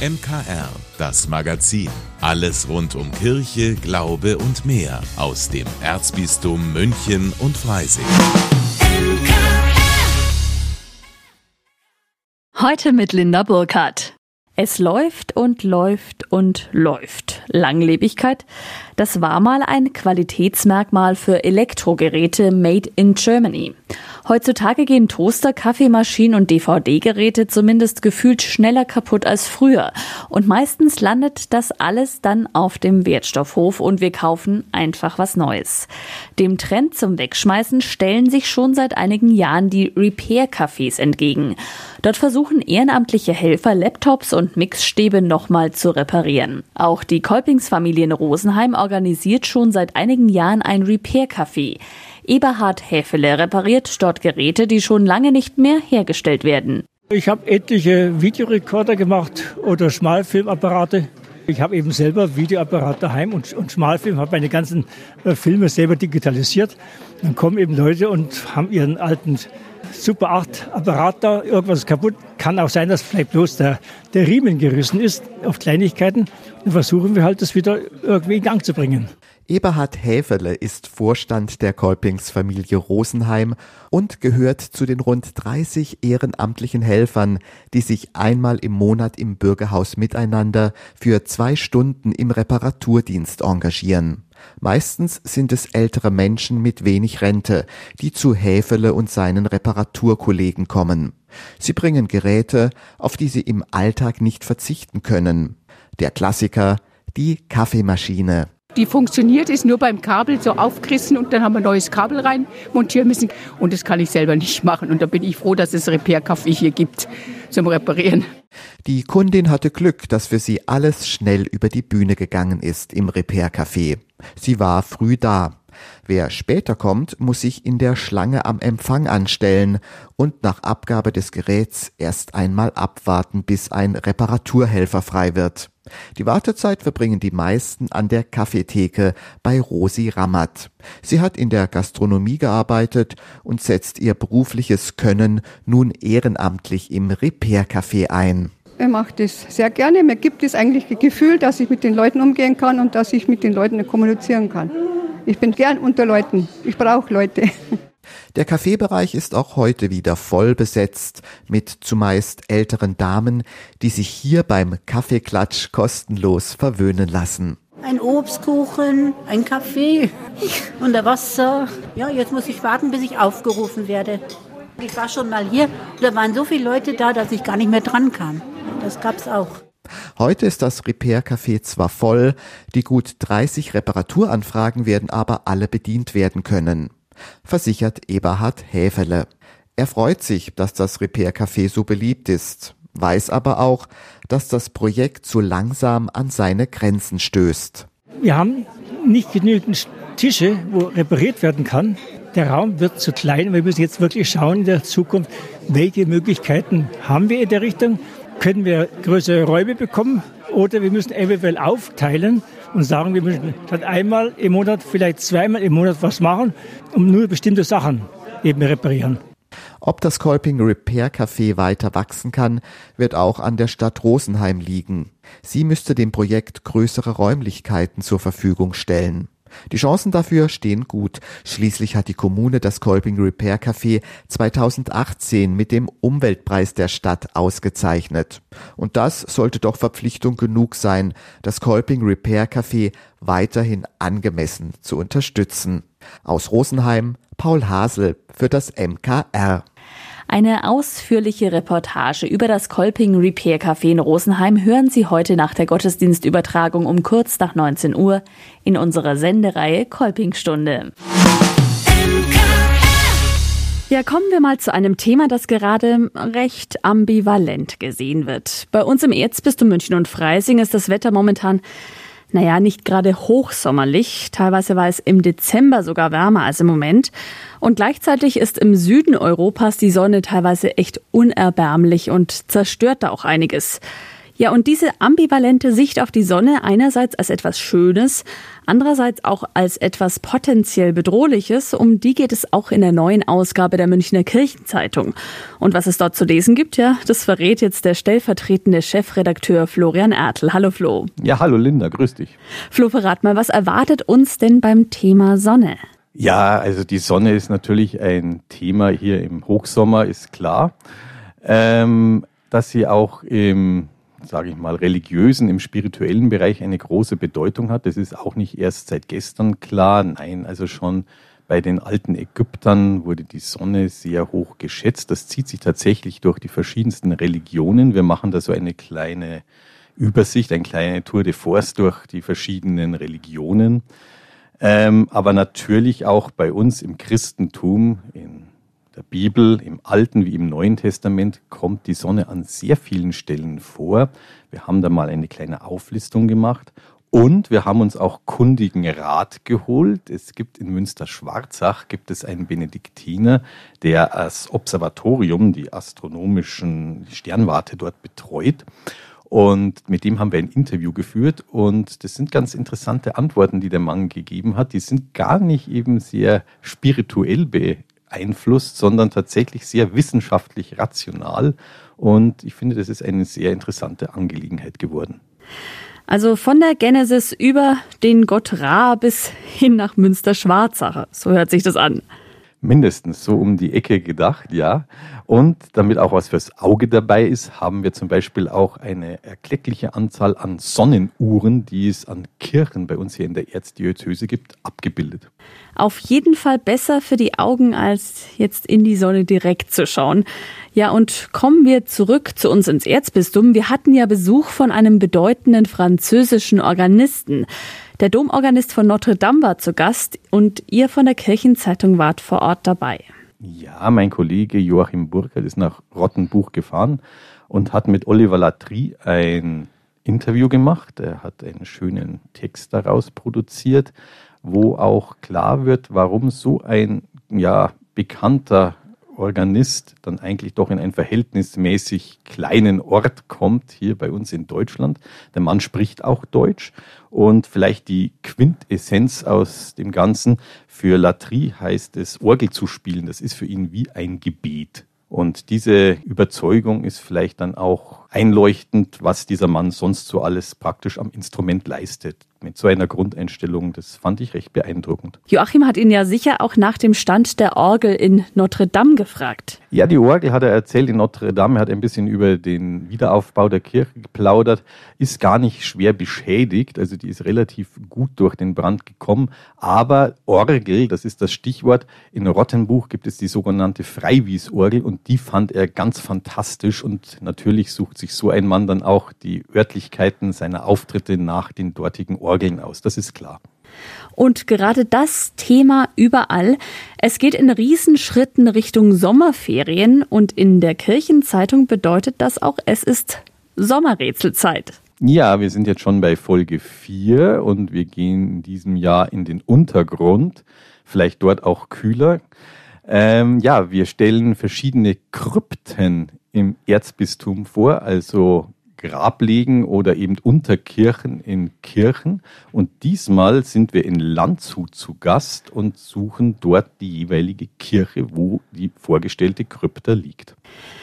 MKR, das Magazin. Alles rund um Kirche, Glaube und mehr aus dem Erzbistum München und Freising. Heute mit Linda Burkhardt. Es läuft und läuft und läuft. Langlebigkeit, das war mal ein Qualitätsmerkmal für Elektrogeräte made in Germany. Heutzutage gehen Toaster, Kaffeemaschinen und DVD-Geräte zumindest gefühlt schneller kaputt als früher. Und meistens landet das alles dann auf dem Wertstoffhof und wir kaufen einfach was Neues. Dem Trend zum Wegschmeißen stellen sich schon seit einigen Jahren die Repair-Cafés entgegen. Dort versuchen ehrenamtliche Helfer Laptops und Mixstäbe nochmal zu reparieren. Auch die Kolpingsfamilie in Rosenheim organisiert schon seit einigen Jahren ein Repair-Café. Eberhard Häfele repariert dort Geräte, die schon lange nicht mehr hergestellt werden. Ich habe etliche Videorekorder gemacht oder Schmalfilmapparate. Ich habe eben selber Videoapparat daheim und, und Schmalfilm, habe meine ganzen äh, Filme selber digitalisiert. Dann kommen eben Leute und haben ihren alten Super 8 Apparat da, irgendwas ist kaputt. Kann auch sein, dass vielleicht bloß der, der Riemen gerissen ist auf Kleinigkeiten. Dann versuchen wir halt, das wieder irgendwie in Gang zu bringen. Eberhard Häferle ist Vorstand der Kolpingsfamilie Rosenheim und gehört zu den rund 30 ehrenamtlichen Helfern, die sich einmal im Monat im Bürgerhaus miteinander für zwei Stunden im Reparaturdienst engagieren. Meistens sind es ältere Menschen mit wenig Rente, die zu Häfele und seinen Reparaturkollegen kommen. Sie bringen Geräte, auf die sie im Alltag nicht verzichten können. Der Klassiker, die Kaffeemaschine. Die funktioniert, ist nur beim Kabel so aufgerissen und dann haben wir neues Kabel rein montieren müssen. Und das kann ich selber nicht machen. Und da bin ich froh, dass es Repair-Café hier gibt zum Reparieren. Die Kundin hatte Glück, dass für sie alles schnell über die Bühne gegangen ist im Repair-Café. Sie war früh da. Wer später kommt, muss sich in der Schlange am Empfang anstellen und nach Abgabe des Geräts erst einmal abwarten, bis ein Reparaturhelfer frei wird. Die Wartezeit verbringen die meisten an der Kaffeetheke bei Rosi Rammert. Sie hat in der Gastronomie gearbeitet und setzt ihr berufliches Können nun ehrenamtlich im Repair-Café ein. Ich mache das sehr gerne. Mir gibt es eigentlich das Gefühl, dass ich mit den Leuten umgehen kann und dass ich mit den Leuten kommunizieren kann. Ich bin gern unter Leuten. Ich brauche Leute. Der Kaffeebereich ist auch heute wieder voll besetzt mit zumeist älteren Damen, die sich hier beim Kaffeeklatsch kostenlos verwöhnen lassen. Ein Obstkuchen, ein Kaffee und ein Wasser. Ja, jetzt muss ich warten, bis ich aufgerufen werde. Ich war schon mal hier, da waren so viele Leute da, dass ich gar nicht mehr dran kam. Das gab's auch. Heute ist das Repair-Café zwar voll, die gut 30 Reparaturanfragen werden aber alle bedient werden können versichert Eberhard Häfele. Er freut sich, dass das Repair-Café so beliebt ist, weiß aber auch, dass das Projekt so langsam an seine Grenzen stößt. Wir haben nicht genügend Tische, wo repariert werden kann. Der Raum wird zu klein. Wir müssen jetzt wirklich schauen in der Zukunft, welche Möglichkeiten haben wir in der Richtung. Können wir größere Räume bekommen oder wir müssen eventuell aufteilen und sagen, wir müssen statt einmal im Monat vielleicht zweimal im Monat was machen, um nur bestimmte Sachen eben reparieren. Ob das Kolping Repair Café weiter wachsen kann, wird auch an der Stadt Rosenheim liegen. Sie müsste dem Projekt größere Räumlichkeiten zur Verfügung stellen. Die Chancen dafür stehen gut. Schließlich hat die Kommune das Kolping Repair Café 2018 mit dem Umweltpreis der Stadt ausgezeichnet. Und das sollte doch Verpflichtung genug sein, das Kolping Repair Café weiterhin angemessen zu unterstützen. Aus Rosenheim Paul Hasel für das MKR. Eine ausführliche Reportage über das Kolping Repair Café in Rosenheim hören Sie heute nach der Gottesdienstübertragung um kurz nach 19 Uhr in unserer Sendereihe Kolpingstunde. Ja, kommen wir mal zu einem Thema, das gerade recht ambivalent gesehen wird. Bei uns im Erzbistum München und Freising ist das Wetter momentan naja, nicht gerade hochsommerlich. Teilweise war es im Dezember sogar wärmer als im Moment. Und gleichzeitig ist im Süden Europas die Sonne teilweise echt unerbärmlich und zerstört da auch einiges. Ja, und diese ambivalente Sicht auf die Sonne einerseits als etwas Schönes, andererseits auch als etwas potenziell Bedrohliches, um die geht es auch in der neuen Ausgabe der Münchner Kirchenzeitung. Und was es dort zu lesen gibt, ja, das verrät jetzt der stellvertretende Chefredakteur Florian Ertl. Hallo Flo. Ja, hallo Linda, grüß dich. Flo, verrat mal, was erwartet uns denn beim Thema Sonne? Ja, also die Sonne ist natürlich ein Thema hier im Hochsommer, ist klar. Ähm, dass sie auch im sage ich mal, religiösen, im spirituellen Bereich eine große Bedeutung hat. Das ist auch nicht erst seit gestern klar. Nein, also schon bei den alten Ägyptern wurde die Sonne sehr hoch geschätzt. Das zieht sich tatsächlich durch die verschiedensten Religionen. Wir machen da so eine kleine Übersicht, eine kleine Tour de Force durch die verschiedenen Religionen. Ähm, aber natürlich auch bei uns im Christentum, in der Bibel, im Alten wie im Neuen Testament, kommt die Sonne an sehr vielen Stellen vor. Wir haben da mal eine kleine Auflistung gemacht. Und wir haben uns auch kundigen Rat geholt. Es gibt in Münster-Schwarzach gibt es einen Benediktiner, der das Observatorium, die astronomischen Sternwarte dort betreut. Und mit dem haben wir ein Interview geführt und das sind ganz interessante Antworten, die der Mann gegeben hat. Die sind gar nicht eben sehr spirituell beeinflusst, sondern tatsächlich sehr wissenschaftlich rational. Und ich finde, das ist eine sehr interessante Angelegenheit geworden. Also von der Genesis über den Gott Ra bis hin nach Münster-Schwarzacher. So hört sich das an. Mindestens so um die Ecke gedacht, ja. Und damit auch was fürs Auge dabei ist, haben wir zum Beispiel auch eine erkleckliche Anzahl an Sonnenuhren, die es an Kirchen bei uns hier in der Erzdiözese gibt, abgebildet. Auf jeden Fall besser für die Augen, als jetzt in die Sonne direkt zu schauen. Ja, und kommen wir zurück zu uns ins Erzbistum. Wir hatten ja Besuch von einem bedeutenden französischen Organisten. Der Domorganist von Notre Dame war zu Gast und ihr von der Kirchenzeitung wart vor Ort dabei. Ja, mein Kollege Joachim Burkhardt ist nach Rottenbuch gefahren und hat mit Oliver Latry ein Interview gemacht. Er hat einen schönen Text daraus produziert, wo auch klar wird, warum so ein ja, bekannter Organist dann eigentlich doch in einen verhältnismäßig kleinen Ort kommt, hier bei uns in Deutschland. Der Mann spricht auch Deutsch und vielleicht die Quintessenz aus dem Ganzen. Für Latry heißt es, Orgel zu spielen, das ist für ihn wie ein Gebet. Und diese Überzeugung ist vielleicht dann auch einleuchtend, was dieser Mann sonst so alles praktisch am Instrument leistet mit so einer Grundeinstellung, das fand ich recht beeindruckend. Joachim hat ihn ja sicher auch nach dem Stand der Orgel in Notre Dame gefragt. Ja, die Orgel hat er erzählt in Notre Dame. Er hat ein bisschen über den Wiederaufbau der Kirche geplaudert. Ist gar nicht schwer beschädigt. Also die ist relativ gut durch den Brand gekommen. Aber Orgel, das ist das Stichwort. In Rottenbuch gibt es die sogenannte Freiwiesorgel und die fand er ganz fantastisch. Und natürlich sucht sich so ein Mann dann auch die Örtlichkeiten seiner Auftritte nach den dortigen Orgeln Orgeln aus, das ist klar. Und gerade das Thema überall. Es geht in Riesenschritten Richtung Sommerferien und in der Kirchenzeitung bedeutet das auch, es ist Sommerrätselzeit. Ja, wir sind jetzt schon bei Folge 4 und wir gehen in diesem Jahr in den Untergrund, vielleicht dort auch kühler. Ähm, ja, wir stellen verschiedene Krypten im Erzbistum vor, also Grablegen oder eben Unterkirchen in Kirchen. Und diesmal sind wir in Landshut zu Gast und suchen dort die jeweilige Kirche, wo die vorgestellte Krypta liegt.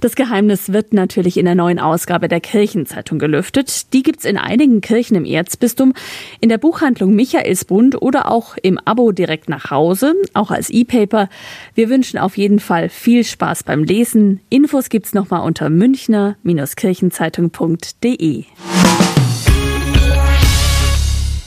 Das Geheimnis wird natürlich in der neuen Ausgabe der Kirchenzeitung gelüftet. Die gibt's in einigen Kirchen im Erzbistum, in der Buchhandlung Michaelsbund oder auch im Abo direkt nach Hause, auch als E-Paper. Wir wünschen auf jeden Fall viel Spaß beim Lesen. Infos gibt's nochmal unter münchner-kirchenzeitung.de.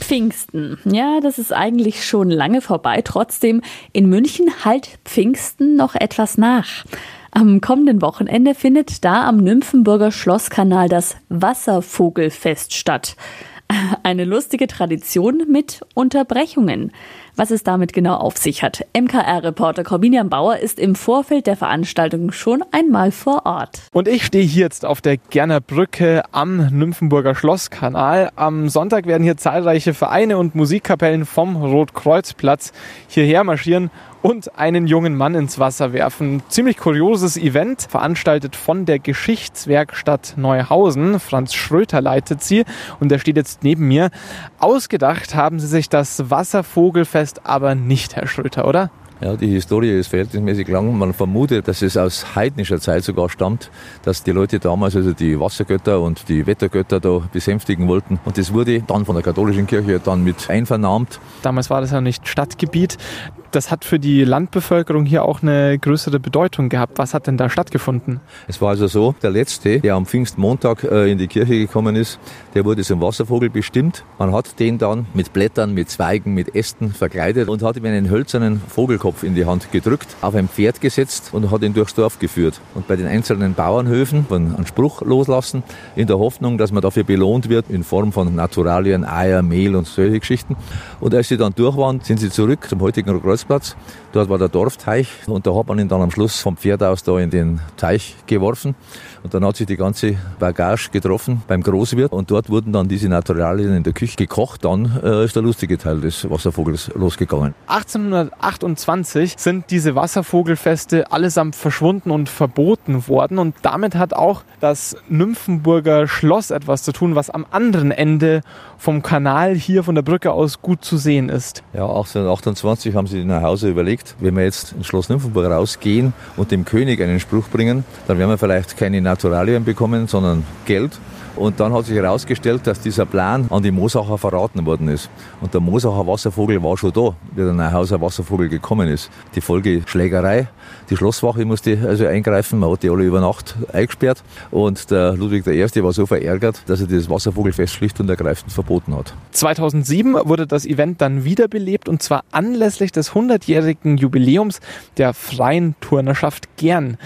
Pfingsten. Ja, das ist eigentlich schon lange vorbei. Trotzdem, in München halt Pfingsten noch etwas nach. Am kommenden Wochenende findet da am Nymphenburger Schlosskanal das Wasservogelfest statt. Eine lustige Tradition mit Unterbrechungen. Was es damit genau auf sich hat. MKR-Reporter Corbinian Bauer ist im Vorfeld der Veranstaltung schon einmal vor Ort. Und ich stehe hier jetzt auf der Gerner Brücke am Nymphenburger Schlosskanal. Am Sonntag werden hier zahlreiche Vereine und Musikkapellen vom Rotkreuzplatz hierher marschieren und einen jungen Mann ins Wasser werfen. Ziemlich kurioses Event, veranstaltet von der Geschichtswerkstatt Neuhausen. Franz Schröter leitet sie und der steht jetzt neben mir. Ausgedacht haben sie sich das Wasservogelfest aber nicht, Herr Schröter, oder? Ja, die Historie ist verhältnismäßig lang. Man vermutet, dass es aus heidnischer Zeit sogar stammt, dass die Leute damals also die Wassergötter und die Wettergötter da besänftigen wollten. Und das wurde dann von der katholischen Kirche dann mit einvernahmt. Damals war das ja nicht Stadtgebiet. Das hat für die Landbevölkerung hier auch eine größere Bedeutung gehabt. Was hat denn da stattgefunden? Es war also so, der Letzte, der am Pfingstmontag äh, in die Kirche gekommen ist, der wurde zum Wasservogel bestimmt. Man hat den dann mit Blättern, mit Zweigen, mit Ästen verkleidet und hat ihm einen hölzernen Vogelkopf in die Hand gedrückt, auf ein Pferd gesetzt und hat ihn durchs Dorf geführt. Und bei den einzelnen Bauernhöfen einen Spruch loslassen, in der Hoffnung, dass man dafür belohnt wird in Form von Naturalien, Eier, Mehl und solche Geschichten. Und als sie dann durch waren, sind sie zurück zum heutigen Kreuzplatz. Dort war der Dorfteich und da hat man ihn dann am Schluss vom Pferd aus da in den Teich geworfen. Und dann hat sich die ganze Bagage getroffen beim Großwirt und dort wurden dann diese Naturalien in der Küche gekocht. Dann äh, ist der lustige Teil des Wasservogels losgegangen. 1828 sind diese Wasservogelfeste allesamt verschwunden und verboten worden und damit hat auch das Nymphenburger Schloss etwas zu tun, was am anderen Ende vom Kanal hier von der Brücke aus gut zu sehen ist. Ja, 1828 haben sie nach Hause überlegt, wenn wir jetzt ins Schloss Nymphenburg rausgehen und dem König einen Spruch bringen, dann werden wir vielleicht keine Naturalien bekommen, sondern Geld. Und dann hat sich herausgestellt, dass dieser Plan an die Mosacher verraten worden ist. Und der Mosacher Wasservogel war schon da, wie der Neuhauser Wasservogel gekommen ist. Die Folge Schlägerei. Die Schlosswache musste also eingreifen. Man hat die alle über Nacht eingesperrt. Und der Ludwig I. war so verärgert, dass er das Wasservogelfest schlicht und ergreifend verboten hat. 2007 wurde das Event dann wiederbelebt und zwar anlässlich des 100-jährigen Jubiläums der freien Turnerschaft Gern.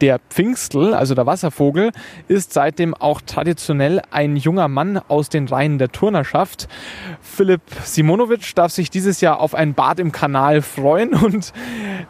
Der Pfingstl, also der Wasservogel, ist seitdem auch traditionell ein junger Mann aus den Reihen der Turnerschaft. Philipp Simonovic darf sich dieses Jahr auf ein Bad im Kanal freuen und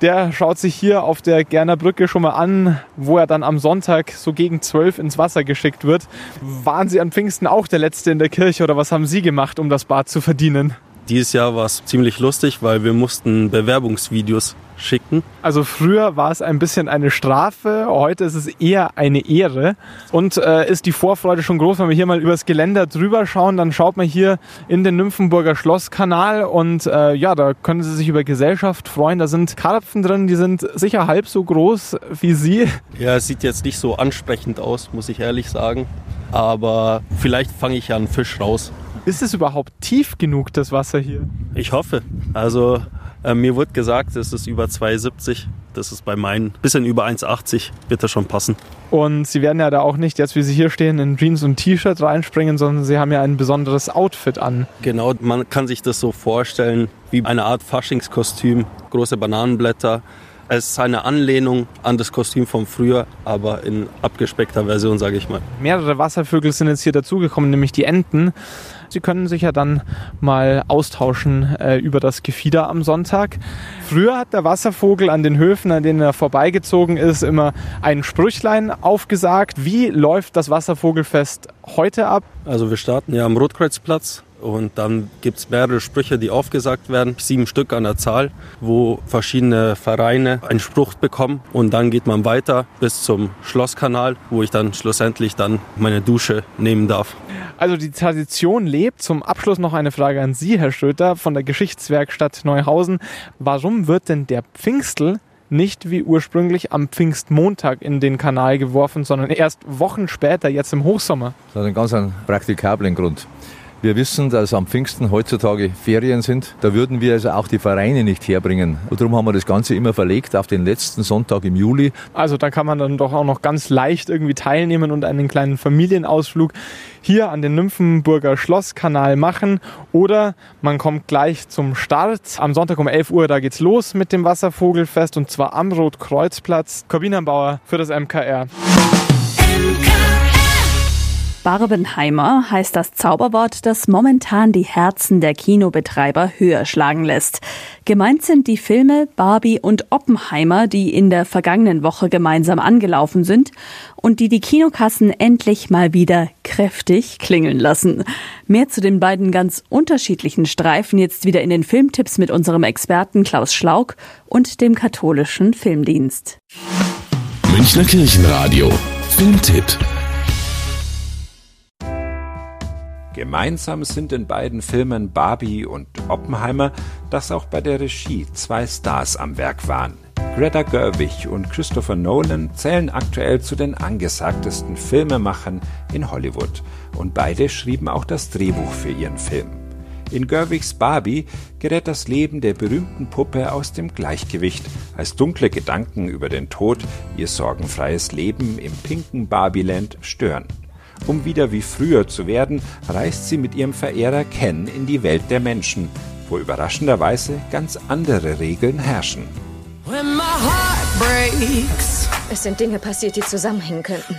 der schaut sich hier auf der Gerner Brücke schon mal an, wo er dann am Sonntag so gegen zwölf ins Wasser geschickt wird. Waren Sie an Pfingsten auch der Letzte in der Kirche oder was haben Sie gemacht, um das Bad zu verdienen? Dieses Jahr war es ziemlich lustig, weil wir mussten Bewerbungsvideos schicken. Also früher war es ein bisschen eine Strafe, heute ist es eher eine Ehre. Und äh, ist die Vorfreude schon groß, wenn wir hier mal übers Geländer drüber schauen, dann schaut man hier in den Nymphenburger Schlosskanal und äh, ja, da können Sie sich über Gesellschaft freuen. Da sind Karpfen drin, die sind sicher halb so groß wie Sie. Ja, es sieht jetzt nicht so ansprechend aus, muss ich ehrlich sagen. Aber vielleicht fange ich ja einen Fisch raus. Ist es überhaupt tief genug, das Wasser hier? Ich hoffe. Also äh, mir wurde gesagt, es ist über 2,70. Das ist bei meinen bisschen über 1,80. Wird das schon passen. Und Sie werden ja da auch nicht, jetzt wie Sie hier stehen, in Jeans und T-Shirt reinspringen, sondern Sie haben ja ein besonderes Outfit an. Genau, man kann sich das so vorstellen wie eine Art Faschingskostüm. Große Bananenblätter, es ist eine Anlehnung an das Kostüm von früher, aber in abgespeckter Version, sage ich mal. Mehrere Wasservögel sind jetzt hier dazugekommen, nämlich die Enten. Sie können sich ja dann mal austauschen äh, über das Gefieder am Sonntag. Früher hat der Wasservogel an den Höfen, an denen er vorbeigezogen ist, immer ein Sprüchlein aufgesagt. Wie läuft das Wasservogelfest heute ab? Also wir starten ja am Rotkreuzplatz und dann gibt es mehrere Sprüche, die aufgesagt werden, sieben Stück an der Zahl, wo verschiedene Vereine einen Spruch bekommen. Und dann geht man weiter bis zum Schlosskanal, wo ich dann schlussendlich dann meine Dusche nehmen darf. Also die Tradition lebt. Zum Abschluss noch eine Frage an Sie, Herr Schröter von der Geschichtswerkstatt Neuhausen. Warum wird denn der Pfingstl nicht wie ursprünglich am Pfingstmontag in den Kanal geworfen, sondern erst Wochen später, jetzt im Hochsommer? Das hat einen ganz einen praktikablen Grund. Wir wissen, dass am Pfingsten heutzutage Ferien sind. Da würden wir also auch die Vereine nicht herbringen. Und darum haben wir das Ganze immer verlegt auf den letzten Sonntag im Juli. Also da kann man dann doch auch noch ganz leicht irgendwie teilnehmen und einen kleinen Familienausflug hier an den Nymphenburger Schlosskanal machen. Oder man kommt gleich zum Start. Am Sonntag um 11 Uhr, da geht's los mit dem Wasservogelfest und zwar am Rotkreuzplatz. Corbinenbauer für das MKR. MKR. Barbenheimer heißt das Zauberwort, das momentan die Herzen der Kinobetreiber höher schlagen lässt. Gemeint sind die Filme Barbie und Oppenheimer, die in der vergangenen Woche gemeinsam angelaufen sind und die die Kinokassen endlich mal wieder kräftig klingeln lassen. Mehr zu den beiden ganz unterschiedlichen Streifen jetzt wieder in den Filmtipps mit unserem Experten Klaus Schlauk und dem katholischen Filmdienst. Münchner Kirchenradio. Filmtipp. Gemeinsam sind in beiden Filmen Barbie und Oppenheimer, dass auch bei der Regie zwei Stars am Werk waren. Greta Gerwig und Christopher Nolan zählen aktuell zu den angesagtesten Filmemachern in Hollywood und beide schrieben auch das Drehbuch für ihren Film. In Gerwigs Barbie gerät das Leben der berühmten Puppe aus dem Gleichgewicht, als dunkle Gedanken über den Tod ihr sorgenfreies Leben im pinken Barbieland stören. Um wieder wie früher zu werden, reist sie mit ihrem Verehrer Ken in die Welt der Menschen, wo überraschenderweise ganz andere Regeln herrschen. Es sind Dinge passiert, die zusammenhängen könnten.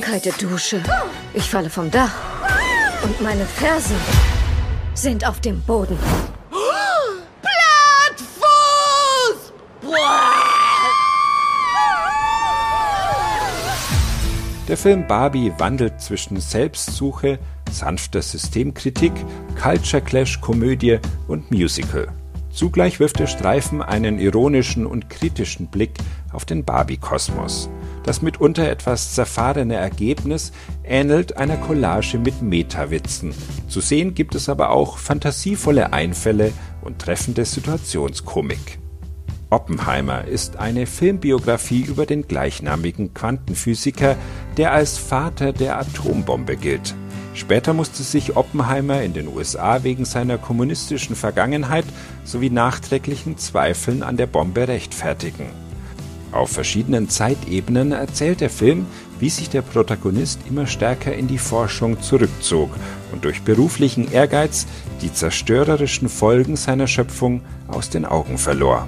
Kalte Dusche. Ich falle vom Dach. Und meine Fersen sind auf dem Boden. Der Film Barbie wandelt zwischen Selbstsuche, sanfter Systemkritik, Culture Clash, Komödie und Musical. Zugleich wirft der Streifen einen ironischen und kritischen Blick auf den Barbie-Kosmos. Das mitunter etwas zerfahrene Ergebnis ähnelt einer Collage mit Metawitzen. Zu sehen gibt es aber auch fantasievolle Einfälle und treffende Situationskomik. Oppenheimer ist eine Filmbiografie über den gleichnamigen Quantenphysiker, der als Vater der Atombombe gilt. Später musste sich Oppenheimer in den USA wegen seiner kommunistischen Vergangenheit sowie nachträglichen Zweifeln an der Bombe rechtfertigen. Auf verschiedenen Zeitebenen erzählt der Film, wie sich der Protagonist immer stärker in die Forschung zurückzog und durch beruflichen Ehrgeiz die zerstörerischen Folgen seiner Schöpfung aus den Augen verlor.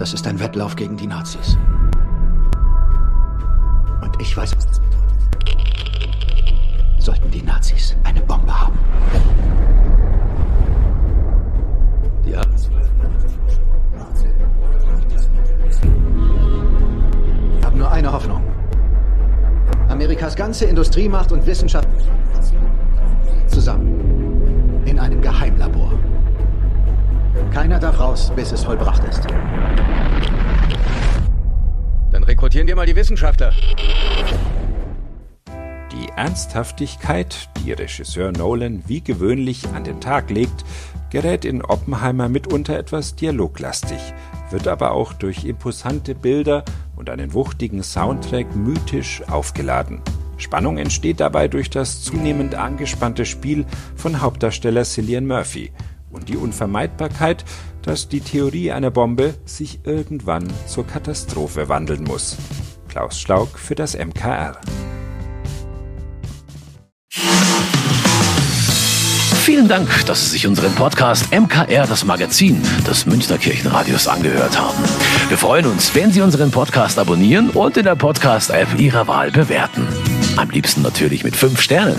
Das ist ein Wettlauf gegen die Nazis. Und ich weiß, sollten die Nazis eine Bombe haben. Die haben haben nur eine Hoffnung. Amerikas ganze Industriemacht und Wissenschaft zusammen in einem Geheimlabor. Keiner darf raus, bis es vollbracht ist. Dann rekrutieren wir mal die Wissenschaftler. Die Ernsthaftigkeit, die Regisseur Nolan wie gewöhnlich an den Tag legt, gerät in Oppenheimer mitunter etwas dialoglastig, wird aber auch durch imposante Bilder und einen wuchtigen Soundtrack mythisch aufgeladen. Spannung entsteht dabei durch das zunehmend angespannte Spiel von Hauptdarsteller Cillian Murphy und die Unvermeidbarkeit, dass die Theorie einer Bombe sich irgendwann zur Katastrophe wandeln muss. Klaus Schlauk für das MKR. Vielen Dank, dass Sie sich unseren Podcast MKR, das Magazin des Münchner Kirchenradios, angehört haben. Wir freuen uns, wenn Sie unseren Podcast abonnieren und in der Podcast-App Ihrer Wahl bewerten. Am liebsten natürlich mit fünf Sternen.